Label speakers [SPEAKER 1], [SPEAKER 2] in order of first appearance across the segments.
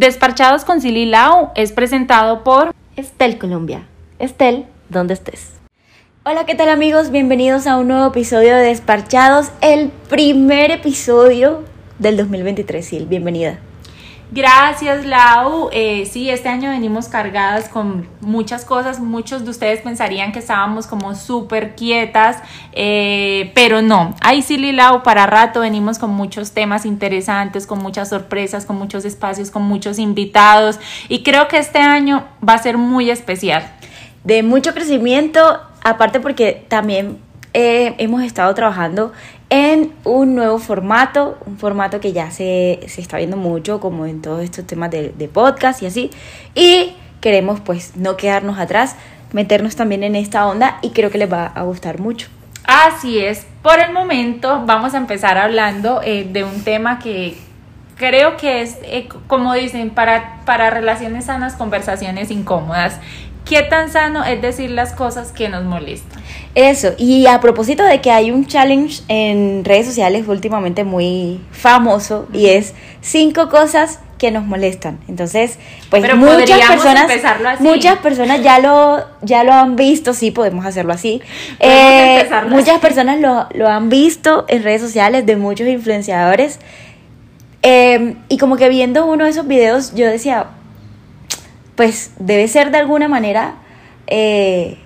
[SPEAKER 1] Desparchados con Silly Lau es presentado por
[SPEAKER 2] Estel Colombia. Estel, ¿dónde estés? Hola, ¿qué tal amigos? Bienvenidos a un nuevo episodio de Desparchados, el primer episodio del 2023. Sil, bienvenida.
[SPEAKER 1] Gracias, Lau. Eh, sí, este año venimos cargadas con muchas cosas. Muchos de ustedes pensarían que estábamos como súper quietas, eh, pero no. Ahí sí, Lau, para rato venimos con muchos temas interesantes, con muchas sorpresas, con muchos espacios, con muchos invitados. Y creo que este año va a ser muy especial.
[SPEAKER 2] De mucho crecimiento, aparte porque también eh, hemos estado trabajando en un nuevo formato, un formato que ya se, está viendo mucho como en todos estos temas de, de, podcast y así. Y queremos pues no quedarnos atrás, meternos también en esta onda y creo que les va a gustar mucho.
[SPEAKER 1] Así es, por el momento vamos a empezar hablando eh, de un tema que creo que es, eh, como dicen, para, para relaciones sanas, conversaciones incómodas. ¿Qué tan sano es decir las cosas que nos molestan?
[SPEAKER 2] Eso, y a propósito de que hay un challenge en redes sociales últimamente muy famoso y es cinco cosas que nos molestan. Entonces, pues muchas personas muchas personas ya lo ya lo han visto, sí podemos hacerlo así. Eh, muchas personas lo, lo, han visto en redes sociales de muchos influenciadores. Eh, y como que viendo uno de esos videos yo decía, pues debe ser de alguna manera eh,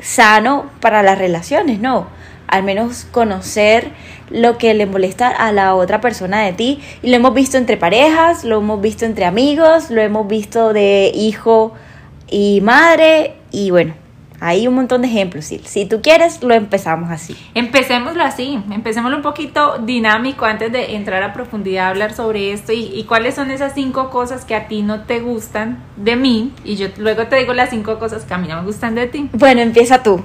[SPEAKER 2] sano para las relaciones, ¿no? Al menos conocer lo que le molesta a la otra persona de ti. Y lo hemos visto entre parejas, lo hemos visto entre amigos, lo hemos visto de hijo y madre. Y bueno, hay un montón de ejemplos. Si tú quieres, lo empezamos así.
[SPEAKER 1] Empecémoslo así, empecémoslo un poquito dinámico antes de entrar a profundidad a hablar sobre esto y, cuáles son esas cinco cosas que a ti no te gustan de mí. Y yo luego te digo las cinco cosas que a mí no me gustan de ti.
[SPEAKER 2] Bueno, empieza tú.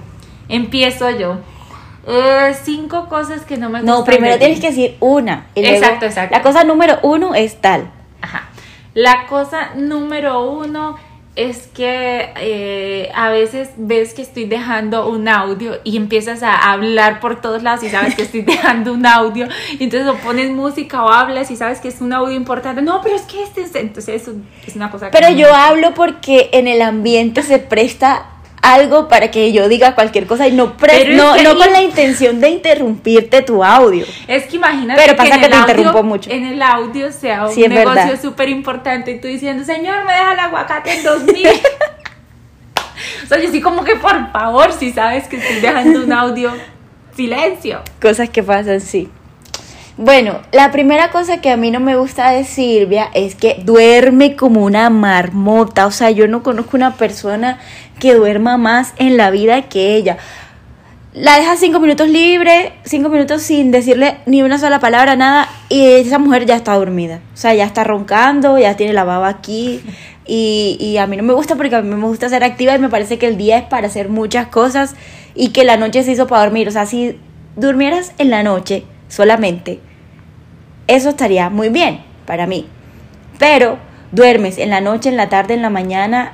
[SPEAKER 1] Empiezo yo. Eh, cinco cosas que no me gustan.
[SPEAKER 2] No, primero tienes que decir una.
[SPEAKER 1] exacto, exacto.
[SPEAKER 2] La cosa número uno es tal.
[SPEAKER 1] Ajá. La cosa número uno es que eh, a veces ves que estoy dejando un audio y empiezas a hablar por todos lados y sabes que estoy dejando un audio y entonces o pones música o hablas y sabes que es un audio importante. No, pero es que este es, entonces es, una cosa
[SPEAKER 2] Pero yo hablo porque en el ambiente se presta algo para que yo diga cualquier cosa y no no, no con la intención de interrumpirte tu audio.
[SPEAKER 1] Es que imagínate
[SPEAKER 2] Pero pasa
[SPEAKER 1] que,
[SPEAKER 2] te interrumpo mucho.
[SPEAKER 1] En el audio sea un negocio súper importante y tú diciendo, señor, me deja el aguacate en 2000. o sea, yo sí como que por favor, si sabes que estoy dejando un audio, silencio.
[SPEAKER 2] Cosas que pasan, sí. Bueno, la primera cosa que a mí no me gusta de Silvia es que duerme como una marmota. O sea, yo no conozco una persona que duerma más en la vida que ella. La deja cinco minutos libre, cinco minutos sin decirle ni una sola palabra, nada, y esa mujer ya está dormida. O sea, ya está roncando, ya tiene la baba aquí. Y, y a mí no me gusta porque a mí me gusta ser activa y me parece que el día es para hacer muchas cosas y que la noche se hizo para dormir. O sea, si durmieras en la noche solamente, eso estaría muy bien para mí. Pero duermes en la noche, en la tarde, en la mañana,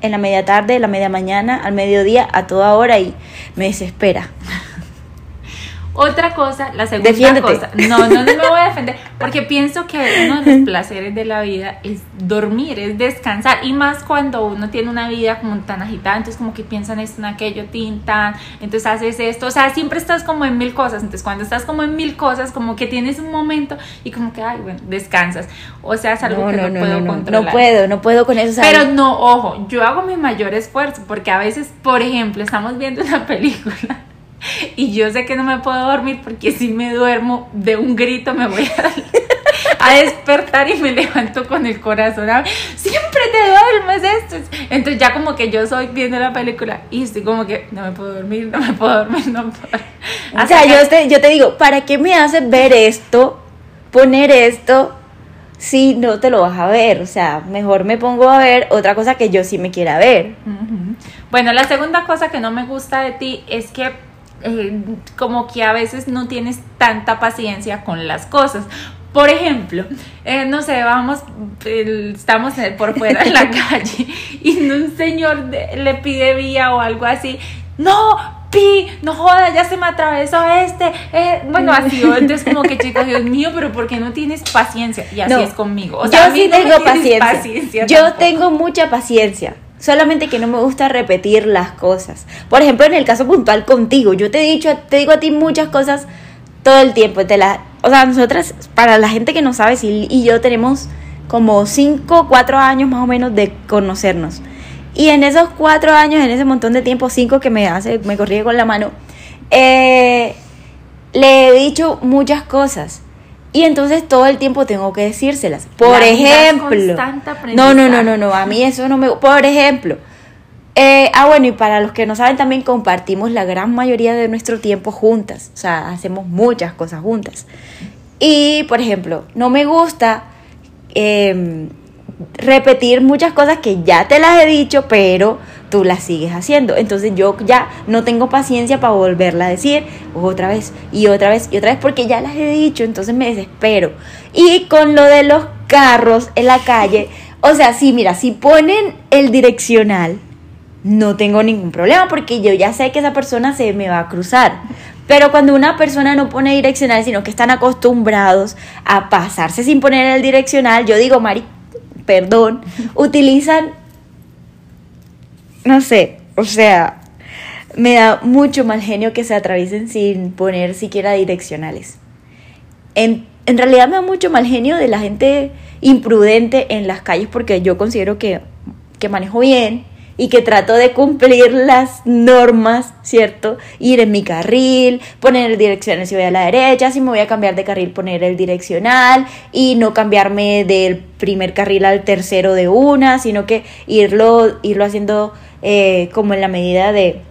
[SPEAKER 2] en la media tarde, en la media mañana, al mediodía, a toda hora y me desespera.
[SPEAKER 1] Otra cosa, la segunda cosa. No, no, no me voy a defender, porque pienso que uno de los placeres de la vida es dormir, es descansar, y más cuando uno tiene una vida como tan agitada, entonces como que piensan esto, en aquello, tintan, entonces haces esto, o sea, siempre estás como en mil cosas, entonces cuando estás como en mil cosas, como que tienes un momento y como que, ay, bueno, descansas, o sea, es algo que no, puedo controlar.
[SPEAKER 2] No puedo, no puedo con eso.
[SPEAKER 1] Pero no, ojo, yo hago mi mayor esfuerzo, porque a veces, por ejemplo, estamos viendo una película y yo sé que no me puedo dormir porque si me duermo de un grito me voy a, despertar y me levanto con el corazón. Siempre te duermes esto. Entonces ya como que yo soy viendo la película y estoy como que no me puedo dormir, no me puedo dormir, no puedo.
[SPEAKER 2] O sea, yo te, yo te digo, ¿para qué me haces ver esto? Poner esto si no te lo vas a ver. O sea, mejor me pongo a ver otra cosa que yo sí me quiera ver.
[SPEAKER 1] Bueno, la segunda cosa que no me gusta de ti es que eh, como que a veces no tienes tanta paciencia con las cosas. Por ejemplo, eh, no sé, vamos, estamos por fuera de la calle y un señor le pide vía o algo así. No, pi, no joda, ya se me atravesó este. Eh, bueno, así, entonces como que chicos, Dios mío, pero ¿por qué no tienes paciencia? Y así es conmigo.
[SPEAKER 2] O sea, yo sí tengo paciencia. yo tengo mucha paciencia. Solamente que no me gusta repetir las cosas. Por ejemplo, en el caso puntual contigo, yo te he dicho, te digo a ti muchas cosas todo el tiempo. Te la, o sea, nosotras, para la gente que no sabe, si y yo tenemos como 5, 4 años más o menos de conocernos. Y en esos 4 años, en ese montón de tiempo, 5 que me hace, me corrige con la mano, eh, le he dicho muchas cosas. Y entonces todo el tiempo tengo que decírselas. Por ejemplo. No, no, no, no, no. A mí eso no me. Por ejemplo. Eh, ah, bueno, y para los que no saben, también compartimos la gran mayoría de nuestro tiempo juntas. O sea, hacemos muchas cosas juntas. Y, por ejemplo, no me gusta eh, repetir muchas cosas que ya te las he dicho, pero tú las sigues haciendo. Entonces yo ya no tengo paciencia para volverla a decir otra vez y otra vez y otra vez porque ya las he dicho, entonces me desespero. Y con lo de los carros en la calle, o sea, sí, mira, si ponen el direccional, no tengo ningún problema porque yo ya sé que esa persona se me va a cruzar. Pero cuando una persona no pone direccional, sino que están acostumbrados a pasarse sin poner el direccional, yo digo, Mari, perdón, utilizan, no sé, o sea, me da mucho mal genio que se atraviesen sin poner siquiera direccionales. En, en realidad me da mucho mal genio de la gente imprudente en las calles porque yo considero que, que manejo bien, y que trato de cumplir las normas, ¿cierto? Ir en mi carril, poner el direccional si voy a la derecha, si me voy a cambiar de carril poner el direccional y no cambiarme del primer carril al tercero de una, sino que irlo, irlo haciendo eh, como en la medida de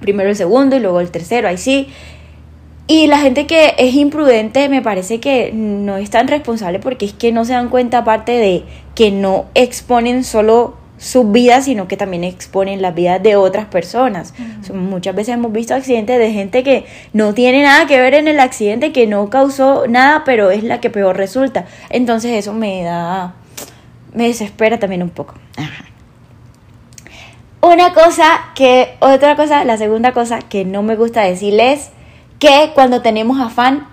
[SPEAKER 2] primero el segundo y luego el tercero, ahí sí. Y la gente que es imprudente me parece que no es tan responsable porque es que no se dan cuenta aparte de que no exponen solo sus vidas, sino que también exponen las vidas de otras personas. Muchas veces hemos visto accidentes de gente que no tiene nada que ver en el accidente, que no causó nada, pero es la que peor resulta. Entonces eso me da, me desespera también un poco. Una cosa que, otra cosa, la segunda cosa que no me gusta decirles que cuando tenemos afán,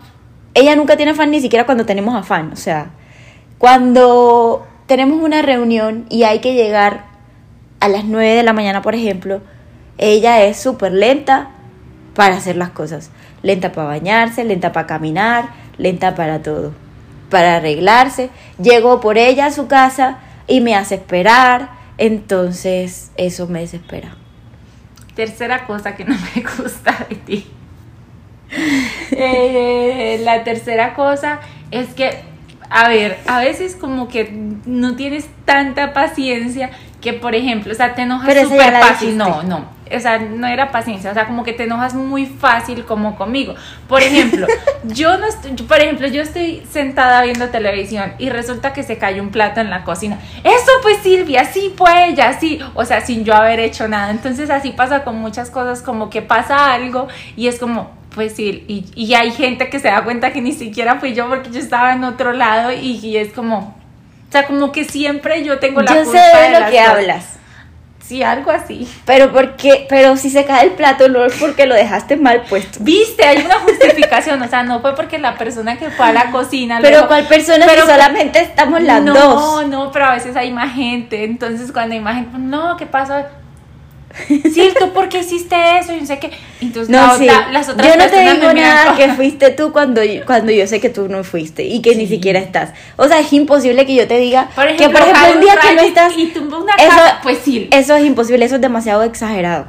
[SPEAKER 2] ella nunca tiene afán ni siquiera cuando tenemos afán, o sea, cuando tenemos una reunión y hay que llegar a las 9 de la mañana, por ejemplo, ella es súper lenta para hacer las cosas. Lenta para bañarse, lenta para caminar, lenta para todo. Para arreglarse. Llego por ella a su casa y me hace esperar. Entonces eso me desespera.
[SPEAKER 1] Tercera cosa que no me gusta de ti. Eh, la tercera cosa es que a ver, a veces como que no tienes tanta paciencia que, por ejemplo, o sea, te enojas súper fácil. No, no, o sea, no era paciencia, o sea, como que te enojas muy fácil como conmigo. Por ejemplo, yo no estoy, por ejemplo, yo estoy sentada viendo televisión y resulta que se cayó un plato en la cocina. Eso pues Silvia, sí fue ella, sí, o sea, sin yo haber hecho nada. Entonces así pasa con muchas cosas, como que pasa algo y es como, pues sí, y, y, hay gente que se da cuenta que ni siquiera fui yo porque yo estaba en otro lado y, es como, o sea, como que siempre yo tengo la
[SPEAKER 2] yo sé de, lo que hablas.
[SPEAKER 1] Sí, algo así.
[SPEAKER 2] Pero porque, pero si se cae el plato no es porque lo dejaste mal puesto.
[SPEAKER 1] Viste, hay una justificación, o sea, no fue porque la persona que fue a la cocina.
[SPEAKER 2] Pero ¿cuál persona pero, solamente estamos las dos?
[SPEAKER 1] No, no, pero a veces hay más gente, entonces cuando hay más gente, no, ¿qué pasa? Sí, ¿tú por qué hiciste eso? Y no sé qué. Entonces,
[SPEAKER 2] no, las otras Yo no te digo nada que fuiste tú cuando, cuando yo sé que tú no fuiste y que ni siquiera estás. O sea, es imposible que yo te diga que, por ejemplo, un día que no estás.
[SPEAKER 1] Y una eso, pues sí.
[SPEAKER 2] Eso es imposible, eso es demasiado exagerado.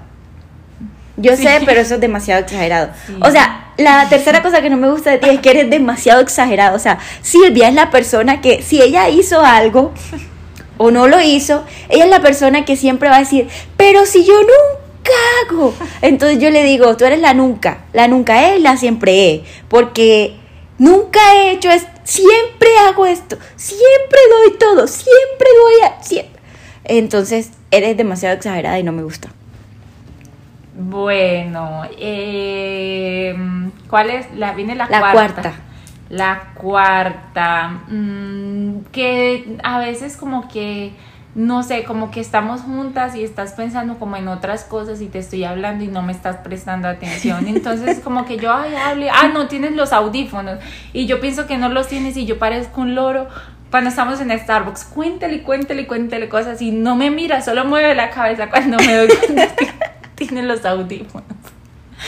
[SPEAKER 2] Yo sé, pero eso es demasiado exagerado. O sea, la tercera cosa que no me gusta de ti es que eres demasiado exagerado. O sea, Silvia es la persona que si ella hizo algo o no lo hizo, ella es la persona que siempre va a decir, pero si yo nunca hago. Entonces yo le digo, tú eres la nunca, la nunca es, la siempre es, porque nunca he hecho esto, siempre hago esto, siempre doy todo, siempre doy a... Siempre. Entonces eres demasiado exagerada y no me gusta.
[SPEAKER 1] Bueno, eh, ¿cuál es? La, viene la,
[SPEAKER 2] la cuarta.
[SPEAKER 1] La cuarta, mm, que a veces como que no sé, como que estamos juntas y estás pensando como en otras cosas y te estoy hablando y no me estás prestando atención. Entonces como que yo, ay, hable, ah, no tienes los audífonos y yo pienso que no los tienes y yo parezco un loro. Cuando estamos en Starbucks, cuéntale, cuéntale, cuéntale cosas y no me mira, solo mueve la cabeza cuando me doy cuenta que tiene los audífonos.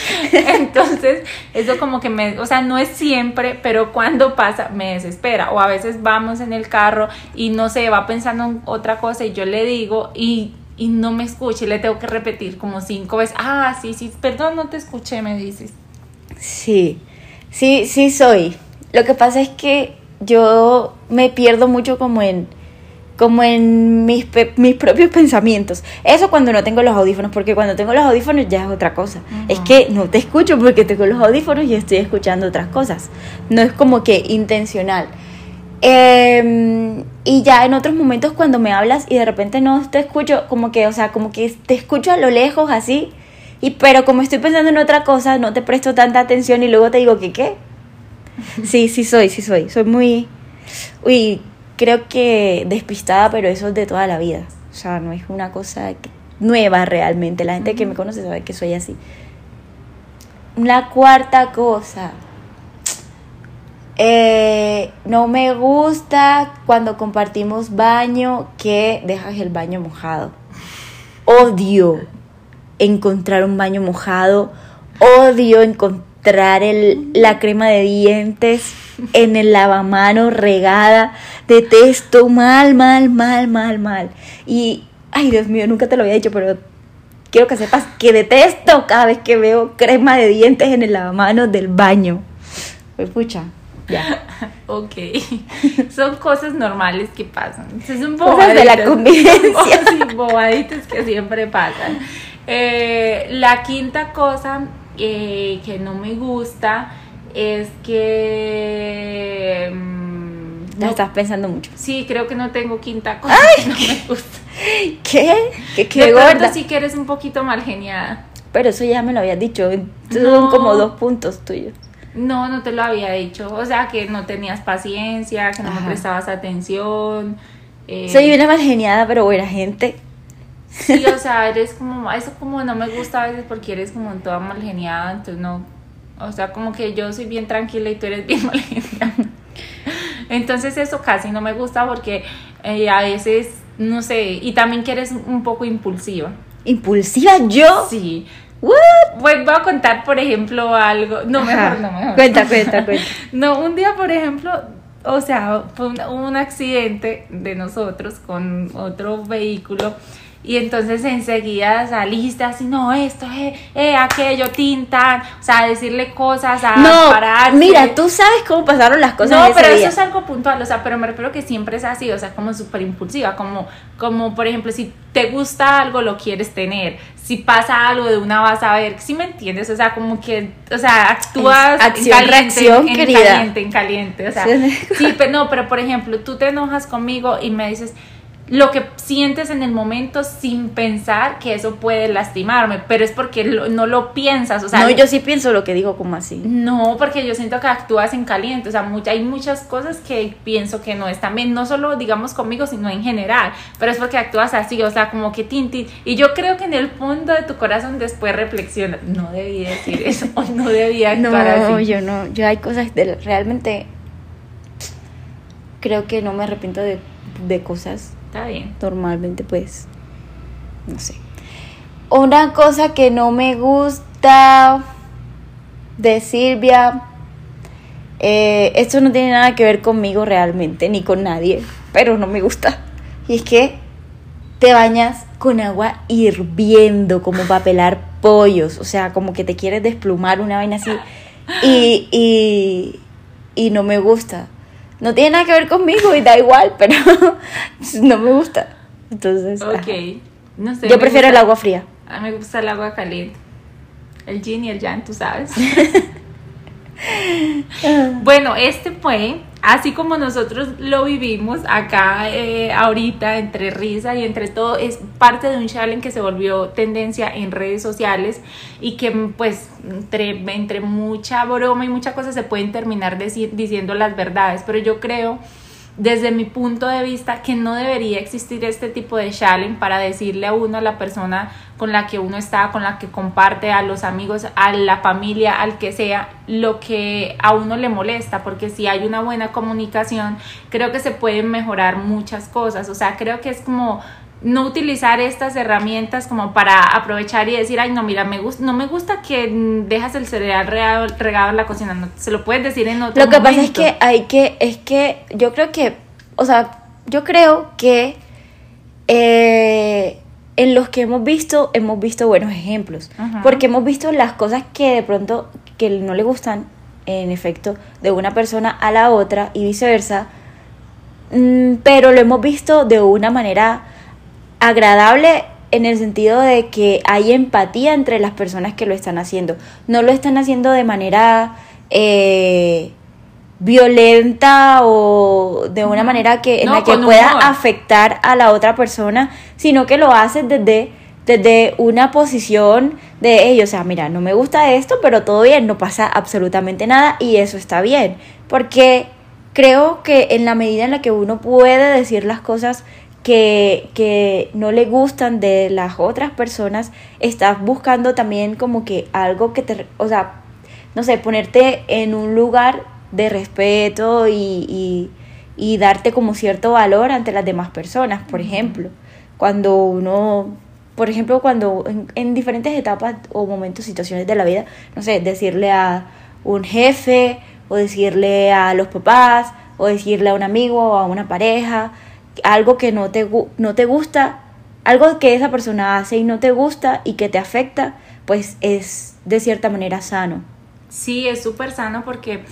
[SPEAKER 1] Entonces, eso como que me, o sea, no es siempre, pero cuando pasa me desespera. O a veces vamos en el carro y no sé, va pensando en otra cosa y yo le digo y, y no me escucha y le tengo que repetir como cinco veces. Ah, sí, sí, perdón, no te escuché, me dices.
[SPEAKER 2] Sí, sí, sí soy. Lo que pasa es que yo me pierdo mucho como en como en mis, mis propios pensamientos. Eso cuando no tengo los audífonos, porque cuando tengo los audífonos ya es otra cosa. Es que no te escucho porque tengo los audífonos y estoy escuchando otras cosas. No es como que intencional. Em, y ya en otros momentos cuando me hablas y de repente no te escucho, como que, o sea, como que te escucho a lo lejos así, y pero como estoy pensando en otra cosa, no te presto tanta atención y luego te digo que qué. Sí, sí soy, sí soy. Soy muy... Uy, creo que despistada, pero eso es de toda la vida. O sea, no es una cosa nueva realmente. La gente que me conoce sabe que soy así. La cuarta cosa. Eh, no me gusta cuando compartimos baño que dejas el baño mojado. Odio encontrar un baño mojado. Odio encontrar el, la crema de dientes en el lavamano regada. Detesto mal, mal, mal, mal, mal. Y, ay Dios mío, nunca te lo había dicho, pero quiero que sepas que detesto cada vez que veo crema de dientes en el lavamano del baño. Pues pucha. Ya.
[SPEAKER 1] Ok. Son cosas normales que pasan.
[SPEAKER 2] Son cosas de la convivencia.
[SPEAKER 1] Sí, bobaditas que siempre pasan. Eh, la quinta cosa eh, que no me gusta es que...
[SPEAKER 2] Mm, no, estás pensando mucho.
[SPEAKER 1] Sí, creo que no tengo quinta cosa que no me gusta.
[SPEAKER 2] ¿Qué? ¿Qué,
[SPEAKER 1] qué gorda? sí que eres un poquito mal geniada.
[SPEAKER 2] Pero eso ya me lo habías dicho. Son como dos puntos tuyos.
[SPEAKER 1] No, no te lo había dicho. O sea, que no tenías paciencia, que no me prestabas atención.
[SPEAKER 2] Eh, Soy una mal geniada, pero buena gente.
[SPEAKER 1] Sí, o sea, eres como, eso como no me gusta a veces porque eres como toda mal geniada, entonces no, o sea, como que yo soy bien tranquila y tú eres bien malencia. Entonces eso casi no me gusta porque eh, a veces, no sé, y también que eres un poco impulsiva.
[SPEAKER 2] ¿Impulsiva yo?
[SPEAKER 1] Sí. What? voy a contar, por ejemplo, algo. No, mejor, no, mejor.
[SPEAKER 2] Cuenta, cuenta, cuenta.
[SPEAKER 1] no, un día, por ejemplo, o sea, fue un accidente de nosotros con otro vehículo y entonces enseguida saliste así, no, esto es eh, aquello, tinta, o sea, decirle cosas, a
[SPEAKER 2] no, Mira, tú sabes cómo pasaron las cosas.
[SPEAKER 1] No, pero eso es algo puntual, o sea, pero me refiero que siempre es así, o sea, como súper impulsiva, como, como por ejemplo, si te gusta algo, lo quieres tener, si pasa algo de una vas a ver, si me entiendes? O sea, como que, o sea, actúas
[SPEAKER 2] Acción, en caliente, reacción,
[SPEAKER 1] en caliente, en caliente, o sea, sí, pero no, pero por ejemplo, tú te enojas conmigo y me dices, lo que sientes en el momento sin pensar que eso puede lastimarme, pero es porque no lo piensas, o sea,
[SPEAKER 2] no, yo sí pienso lo que digo como así.
[SPEAKER 1] No, porque yo siento que actúas en caliente, o sea, hay muchas cosas que pienso que no están bien, no solo digamos conmigo, sino en general, pero es porque actúas así, o sea, como que tinti, y yo creo que en el fondo de tu corazón después reflexiona, no debí decir eso, o no debía actuar
[SPEAKER 2] no, yo no, yo hay cosas de realmente creo que no me arrepiento de, de cosas
[SPEAKER 1] Está bien.
[SPEAKER 2] Normalmente, pues, no sé. Una cosa que no me gusta de Silvia, eh, esto no tiene nada que ver conmigo realmente, ni con nadie, pero no me gusta. Y es que te bañas con agua hirviendo, como para pelar pollos, o sea, como que te quieres desplumar una vaina así. Y, y, y no me gusta no tiene nada que ver conmigo y da igual, pero no me gusta. Entonces,
[SPEAKER 1] ok. No sé,
[SPEAKER 2] yo prefiero el agua fría.
[SPEAKER 1] A mí me gusta el agua caliente. El yin y el yang, tú sabes. bueno, este fue así como nosotros lo vivimos acá eh, ahorita entre risa y entre todo, es parte de un challenge que se volvió tendencia en redes sociales y que pues entre, entre mucha broma y mucha cosa se pueden terminar diciendo las verdades, pero yo creo desde mi punto de vista que no debería existir este tipo de challenge para decirle a uno, a la persona con la que uno está, con la que comparte, a los amigos, a la familia, al que sea, lo que a uno le molesta, porque si hay una buena comunicación, creo que se pueden mejorar muchas cosas, o sea, creo que es como no utilizar estas herramientas como para aprovechar y decir, ay, no, mira, me gusta, no me gusta que dejas el cereal regado, regado en la cocina, no, se lo puedes decir en otro
[SPEAKER 2] Lo que pasa es que hay que, es que yo creo que, o sea, yo creo que eh, en los que hemos visto, hemos visto buenos ejemplos, porque hemos visto las cosas que de pronto, que no le gustan, en efecto, de una persona a la otra y viceversa, mm, pero lo hemos visto de una manera agradable en el sentido de que hay empatía entre las personas que lo están haciendo. No lo están haciendo de manera eh, violenta o de una manera que en la que pueda afectar a la otra persona, sino que lo hacen desde desde una posición de ellos, o sea, mira, no me gusta esto, pero todo bien, no pasa absolutamente nada y eso está bien, porque creo que en la medida en la que uno puede decir las cosas que, no le gustan de las otras personas, estás buscando también como que algo que te, o sea, no sé, ponerte en un lugar de respeto y, y, darte como cierto valor ante las demás personas, por ejemplo, cuando uno, por ejemplo, cuando en, diferentes etapas o momentos, situaciones de la vida, no sé, decirle a un jefe o decirle a los papás o decirle a un amigo o a una pareja, algo que no te, no te gusta, algo que esa persona hace y no te gusta y que te afecta, pues es de cierta manera sano.
[SPEAKER 1] Sí, es súper sano porque,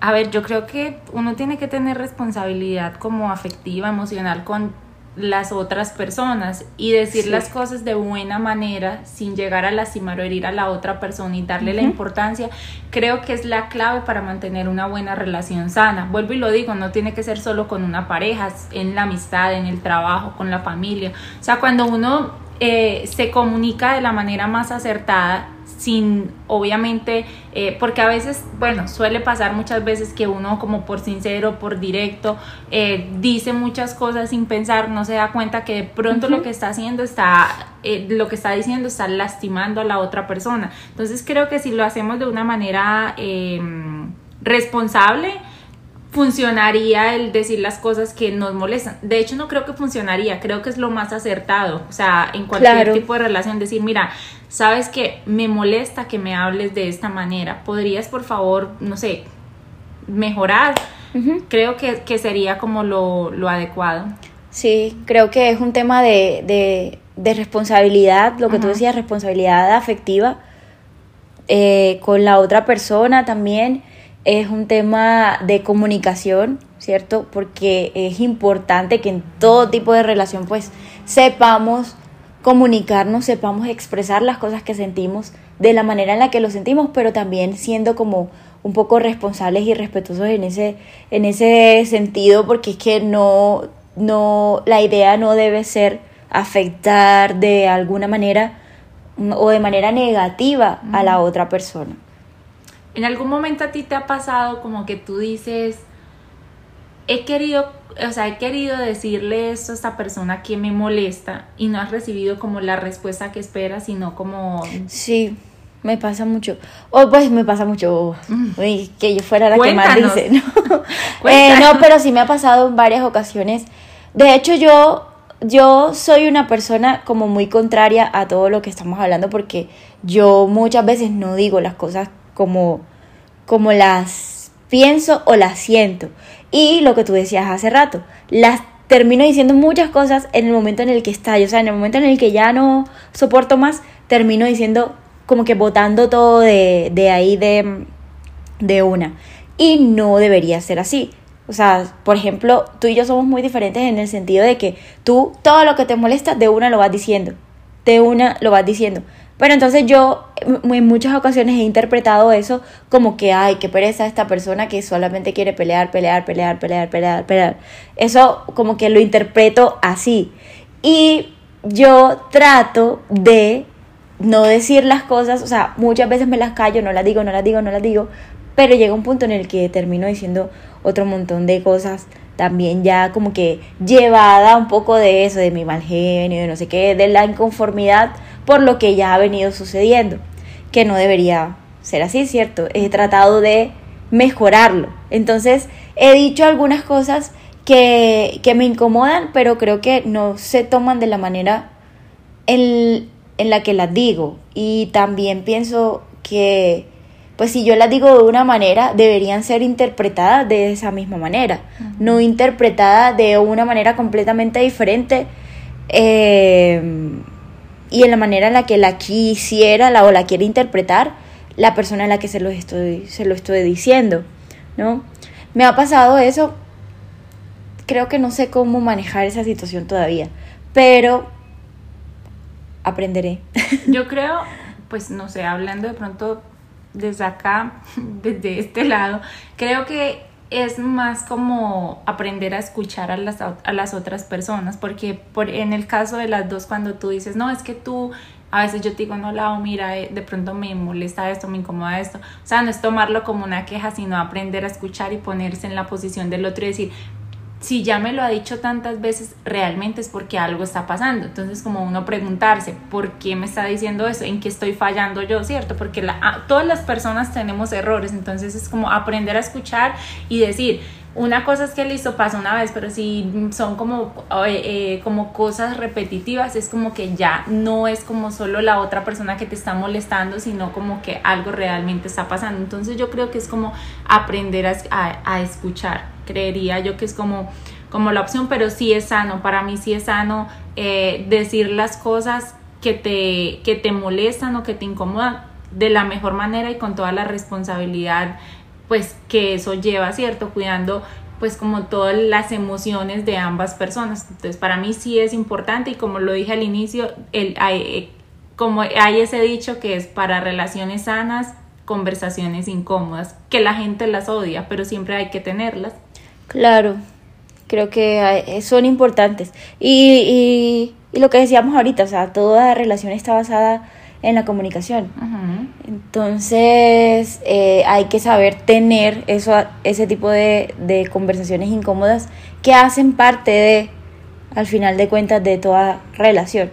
[SPEAKER 1] a ver, yo creo que uno tiene que tener responsabilidad como afectiva, emocional con las otras personas y decir las cosas de buena manera sin llegar a lastimar o herir a la otra persona y darle la importancia, creo que es la clave para mantener una buena relación sana. Vuelvo y lo digo, no tiene que ser solo con una pareja, en la amistad, en el trabajo, con la familia. O sea, cuando uno eh, se comunica de la manera más acertada, sin obviamente, eh, porque a veces, bueno, suele pasar muchas veces que uno como por sincero, por directo, eh, dice muchas cosas sin pensar, no se da cuenta que de pronto lo que está haciendo está, eh, lo que está diciendo está lastimando a la otra persona. Entonces creo que si lo hacemos de una manera em, responsable, funcionaría el decir las cosas que nos molestan. De hecho, no creo que funcionaría, creo que es lo más acertado. O sea, en cualquier tipo de relación, decir, mira, sabes que me molesta que me hables de esta manera. ¿Podrías, por favor, no sé, mejorar? Creo que, sería como lo, adecuado.
[SPEAKER 2] Sí, creo que es un tema de, de, responsabilidad, lo que tú decías, responsabilidad afectiva eh, con la otra persona también es un tema de comunicación, ¿cierto? Porque es importante que en todo tipo de relación pues sepamos comunicarnos, sepamos expresar las cosas que sentimos de la manera en la que lo sentimos, pero también siendo como un poco responsables y respetuosos en ese, en ese sentido, porque es que no, no, la idea no debe ser afectar de alguna manera o de manera negativa a la otra persona.
[SPEAKER 1] ¿En algún momento a ti te ha pasado como que tú dices, he querido, o sea, he querido decirle esto a esta persona que me molesta y no has recibido como la respuesta que esperas, sino como...
[SPEAKER 2] Sí, me pasa mucho. O pues me pasa mucho, mm. que yo fuera la que más dice, ¿no? Eh, no, pero sí me ha pasado en varias ocasiones. De hecho, yo yo soy una persona como muy contraria a todo lo que estamos hablando porque yo muchas veces no digo las cosas como, como las pienso o las siento. Y lo que tú decías hace rato, las termino diciendo muchas cosas en el momento en el que estallo, o sea, en el momento en el que ya no soporto más, termino diciendo como que botando todo de, de ahí de, de una. Y no debería ser así. O sea, por ejemplo, tú y yo somos muy diferentes en el sentido de que tú todo lo que te molesta de una lo vas diciendo. De una lo vas diciendo. Pero entonces yo en muchas ocasiones he interpretado eso como que, ay, qué pereza esta persona que solamente quiere pelear, pelear, pelear, pelear, pelear, pelear. Eso como que lo interpreto así. Y yo trato de no decir las cosas, o sea, muchas veces me las callo, no las digo, no las digo, no las digo, pero llega un punto en el que termino diciendo otro montón de cosas también ya como que llevada un poco de eso, de mi mal genio, de no sé qué, de la inconformidad por lo que ya ha venido sucediendo, que no debería ser así, ¿cierto? He tratado de mejorarlo. Entonces, he dicho algunas cosas que, que me incomodan, pero creo que no se toman de la manera en, en la que las digo. Y también pienso que pues si yo las digo de una manera, deberían ser interpretadas de esa misma manera, no interpretadas de una manera completamente diferente eh, y en la manera en la que la quisiera la, o la quiere interpretar la persona a la que se lo estoy, se lo estoy diciendo, ¿no? Me ha pasado eso, creo que no sé cómo manejar esa situación todavía, pero aprenderé.
[SPEAKER 1] Yo creo, pues no sé, hablando de pronto desde acá, desde este lado, creo que es más como aprender a escuchar a las, a las otras personas, porque por, en el caso de las dos, cuando tú dices, no, es que tú, a veces yo te digo, no, Lau, mira, eh, de pronto me molesta esto, me incomoda esto, o sea, no es tomarlo como una queja, sino aprender a escuchar y ponerse en la posición del otro y decir, si ya me lo ha dicho tantas veces, realmente es porque algo está pasando. Entonces, como uno preguntarse, ¿por qué me está diciendo eso? ¿En qué estoy fallando yo? ¿Cierto? Porque la, ah, todas las personas tenemos errores, entonces es como aprender a escuchar y decir, una cosa es que listo pasa una vez, pero si son como, eh, como cosas repetitivas, es como que ya no es como solo la otra persona que te está molestando, sino como que algo realmente está pasando. Entonces yo creo que es como aprender a, a escuchar creería yo que es como, como la opción, pero sí es sano, para mí sí es sano eh, decir las cosas que te, que te molestan o que te incomodan de la mejor manera y con toda la responsabilidad pues que eso lleva, ¿cierto? Cuidando pues como todas las emociones de ambas personas. Entonces para mí sí es importante y como lo dije al inicio, el, hay, como hay ese dicho que es para relaciones sanas, conversaciones incómodas, que la gente las odia, pero siempre hay que tenerlas.
[SPEAKER 2] Claro, creo que son importantes. Y, y, lo que decíamos ahorita, o sea, toda relación está basada en la comunicación. Entonces, eh, hay que saber tener eso, ese tipo de, de conversaciones incómodas que hacen parte de, al final de cuentas, de toda relación.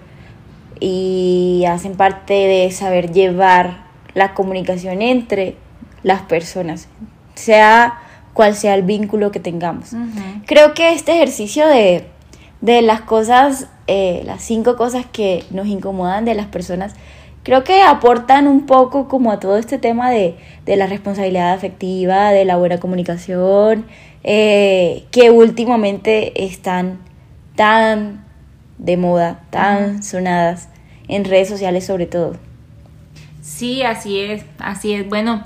[SPEAKER 2] Y hacen parte de saber llevar la comunicación entre las personas. Sea cuál sea el vínculo que tengamos. Creo que este ejercicio de, de las cosas, eh, las cinco cosas que nos incomodan de las personas, creo que aportan un poco como a todo este tema de, de la responsabilidad afectiva, de la buena comunicación, eh, que últimamente están tan de moda, tan sonadas en redes sociales sobre todo.
[SPEAKER 1] Sí, así es, así es. Bueno,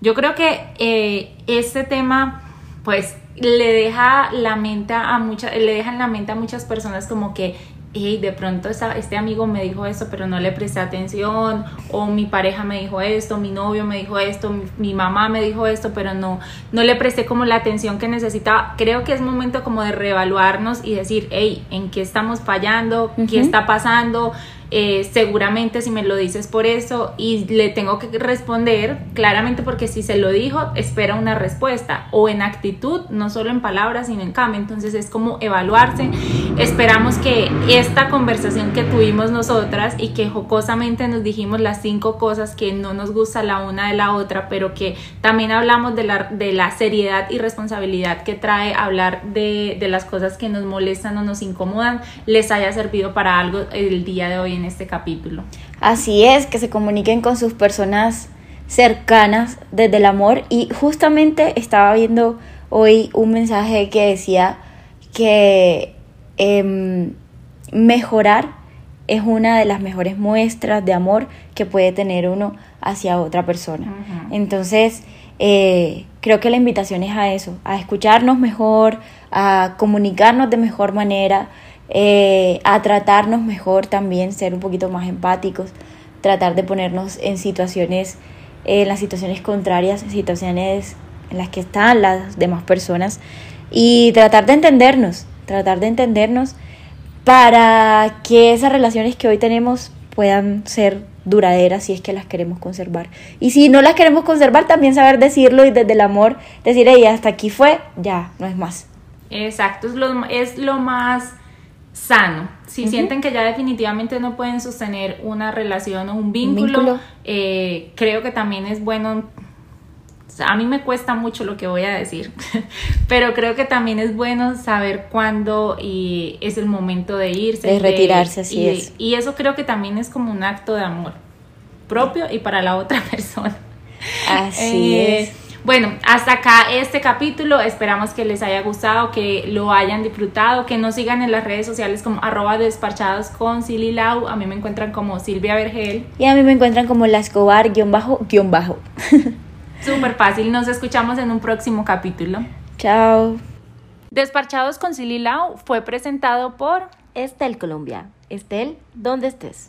[SPEAKER 1] yo creo que eh, este tema, pues, le deja la mente a muchas, le la mente a muchas personas como que hey, de pronto este amigo me dijo esto, pero no le presté atención, o mi pareja me dijo esto, mi novio me dijo esto, mi, mamá me dijo esto, pero no, no le presté como la atención que necesitaba. Creo que es momento como de reevaluarnos y decir, hey, ¿en qué estamos fallando? ¿Qué está pasando? Eh, seguramente si me lo dices por eso y le tengo que responder claramente porque si se lo dijo espera una respuesta o en actitud no solo en palabras sino en cambio. Entonces es como evaluarse. Esperamos que esta conversación que tuvimos nosotras y que jocosamente nos dijimos las cinco cosas que no nos gusta la una de la otra pero que también hablamos de la, de la seriedad y responsabilidad que trae hablar de, de las cosas que nos molestan o nos incomodan les haya servido para algo el día de hoy en este capítulo.
[SPEAKER 2] Así es, que se comuniquen con sus personas cercanas desde el amor y justamente estaba viendo hoy un mensaje que decía que em, mejorar es una de las mejores muestras de amor que puede tener uno hacia otra persona. Entonces, eh, creo que la invitación es a eso, a escucharnos mejor, a comunicarnos de mejor manera, eh, a tratarnos mejor también, ser un poquito más empáticos, tratar de ponernos en situaciones, en las situaciones contrarias, situaciones en las que están las demás personas y tratar de entendernos, tratar de entendernos para que esas relaciones que hoy tenemos puedan ser duraderas si es que las queremos conservar. Y si no las queremos conservar, también saber decirlo y desde el amor decir, ella hasta aquí fue, ya, no es más.
[SPEAKER 1] Exacto, es lo, es lo más sano. Si sienten que ya definitivamente no pueden sostener una relación o un vínculo, eh, creo que también es bueno a mí me cuesta mucho lo que voy a decir, pero creo que también es bueno saber cuándo y es el momento de irse.
[SPEAKER 2] De retirarse, así
[SPEAKER 1] y,
[SPEAKER 2] es.
[SPEAKER 1] Y eso creo que también es como un acto de amor propio y para la otra persona.
[SPEAKER 2] Así eh, es.
[SPEAKER 1] Bueno, hasta acá este capítulo. Esperamos que les haya gustado, que lo hayan disfrutado, que nos sigan en las redes sociales como arroba despachados con Silly Lau. A mí me encuentran como Silvia Vergel.
[SPEAKER 2] Y a mí me encuentran como la Escobar guion bajo guion bajo.
[SPEAKER 1] Súper fácil. Nos escuchamos en un próximo capítulo.
[SPEAKER 2] Chao.
[SPEAKER 1] Despachados con Silly Lau fue presentado por
[SPEAKER 2] Estel Colombia. Estel, ¿dónde estés?